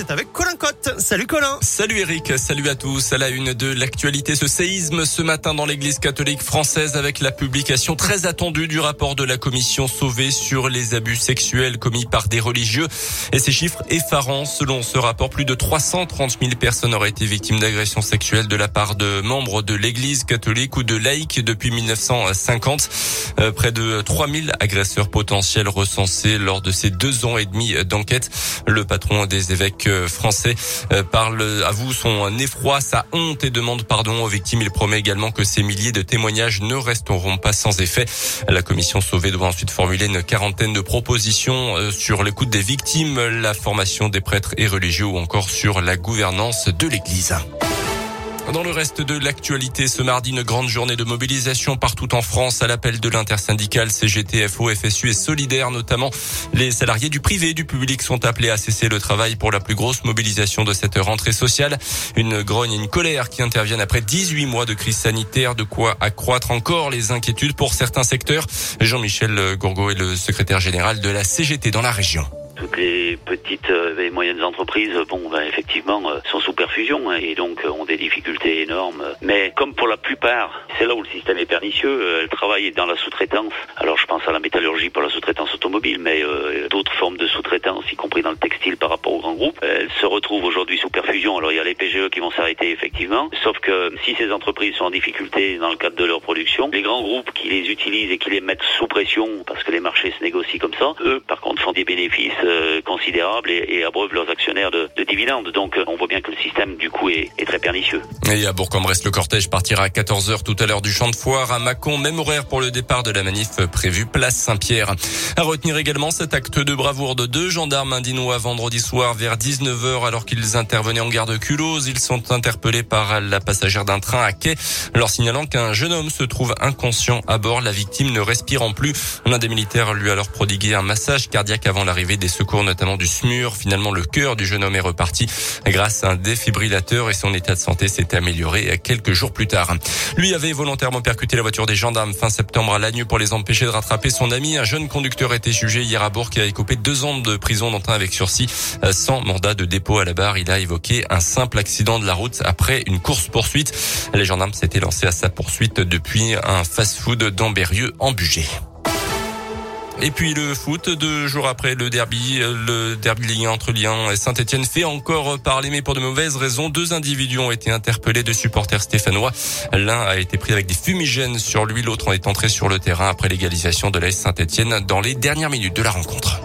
C'est avec Colin Cotte. Salut Colin. Salut Eric, salut à tous. À la une de l'actualité, ce séisme ce matin dans l'église catholique française avec la publication très attendue du rapport de la commission sauvée sur les abus sexuels commis par des religieux. Et ces chiffres effarants. Selon ce rapport, plus de 330 000 personnes auraient été victimes d'agressions sexuelles de la part de membres de l'église catholique ou de laïcs depuis 1950. Euh, près de 3000 agresseurs potentiels recensés lors de ces deux ans et demi d'enquête. Le patron des évêques français euh, parle à vous son effroi, sa honte et demande pardon aux victimes. Il promet également que ces milliers de témoignages ne resteront pas sans effet. La commission sauvée doit ensuite formuler une quarantaine de propositions euh, sur l'écoute des victimes, la formation des prêtres et religieux ou encore sur la gouvernance de l'Église. Dans le reste de l'actualité, ce mardi, une grande journée de mobilisation partout en France à l'appel de l'intersyndicale CGT, FO, FSU et Solidaire notamment. Les salariés du privé et du public sont appelés à cesser le travail pour la plus grosse mobilisation de cette rentrée sociale. Une grogne et une colère qui interviennent après 18 mois de crise sanitaire, de quoi accroître encore les inquiétudes pour certains secteurs. Jean-Michel Gourgaud est le secrétaire général de la CGT dans la région les petites euh, et moyennes entreprises, bon, ben, effectivement, euh, sont sous perfusion hein, et donc euh, ont des difficultés énormes. Mais comme pour la plupart, c'est là où le système est pernicieux. Elles travaillent dans la sous-traitance. Alors, je pense à la métallurgie pour la sous-traitance automobile, mais d'autres formes de sous-traitance, y compris dans le textile par rapport aux grands groupes. Elles se retrouvent aujourd'hui sous perfusion. Alors, il y a les PGE qui vont s'arrêter effectivement. Sauf que si ces entreprises sont en difficulté dans le cadre de leur production, les grands groupes qui les utilisent et qui les mettent sous pression, parce que les marchés se négocient comme ça, eux, par contre, font des bénéfices euh, considérables et, et, abreuvent leurs actionnaires de, de, dividendes. Donc on voit bien que le système du coup est, est très pernicieux. Et à Bourg-en-Bresse, le cortège partira à 14h tout à l'heure du champ de foire à Mâcon, même horaire pour le départ de la manif prévue place Saint-Pierre. À retenir également cet acte de bravoure de deux gendarmes indinois vendredi soir vers 19h alors qu'ils intervenaient en garde Culose. Ils sont interpellés par la passagère d'un train à quai leur signalant qu'un jeune homme se trouve inconscient à bord, la victime ne respirant plus. L'un des militaires lui a alors prodigué un massage cardiaque avant l'arrivée des secours, notamment du SMUR. Finalement, le cœur du jeune homme est reparti grâce à un défibrillateur et son état de santé s'est amélioré quelques jours plus tard. Lui avait volontairement percuté la voiture des gendarmes fin septembre à Lannieux pour les empêcher de rattraper son ami. Un jeune conducteur a été jugé hier à Bourg et a écopé deux ans de prison, dont un avec sursis, sans mandat de dépôt à la barre. Il a évoqué un simple accident de la route après une course-poursuite. Les gendarmes s'étaient lancés à sa poursuite depuis un fast-food d'Amberieux en Bugey. Et puis le foot, deux jours après le derby, le derby Ligue entre Lyon et Saint-Etienne fait encore parler, mais pour de mauvaises raisons. Deux individus ont été interpellés de supporters stéphanois. L'un a été pris avec des fumigènes sur lui, l'autre en est entré sur le terrain après l'égalisation de l'AS Saint-Etienne dans les dernières minutes de la rencontre.